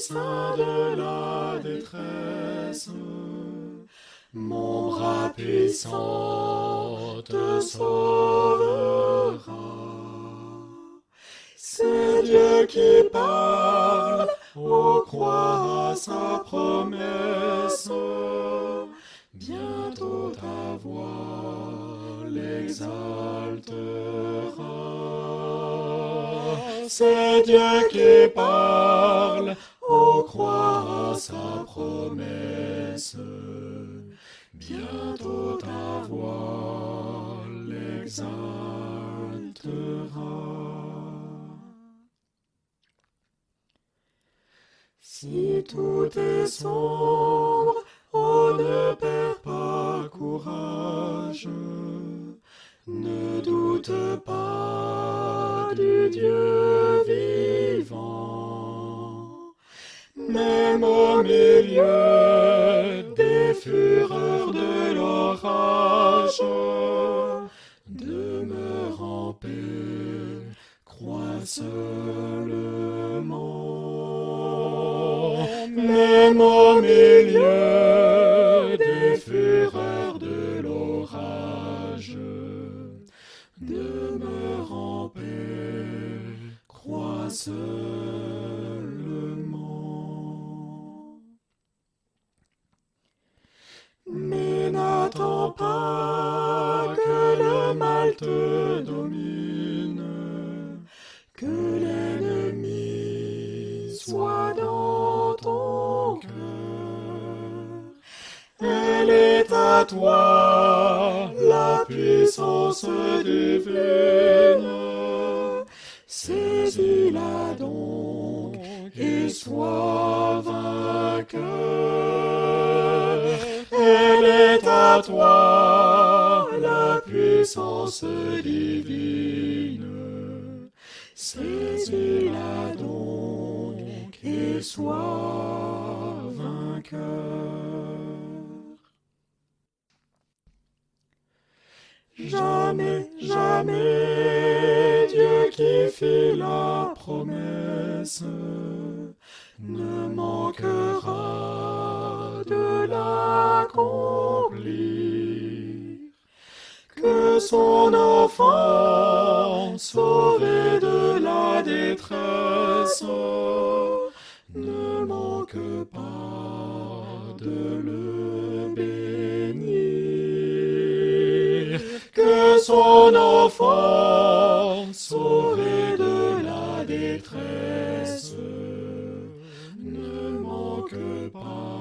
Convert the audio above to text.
sein de la détresse, mon bras puissant te sauvera. C'est Dieu qui parle, au croix sa promesse, bientôt ta voix l'exaltera. C'est Dieu qui parle, au croix sa promesse, bientôt ta voix l'exaltera. Si tout est sombre, on ne perd au milieu des fureurs de l'orage, demeure en paix, crois seulement. Même au milieu des fureurs de l'orage, demeure en paix, crois seulement. Mais n'attends pas que le mal te domine, que l'ennemi soit dans ton cœur. Elle est à toi la puissance divine. Saisis-la donc et sois vainqueur. À toi la puissance divine. Saisis-la donc et sois vainqueur. Jamais, jamais Dieu qui fit la promesse ne manquera son enfant sauvé de la détresse ne manque pas de le bénir. Que son enfant sauvé de la détresse ne manque pas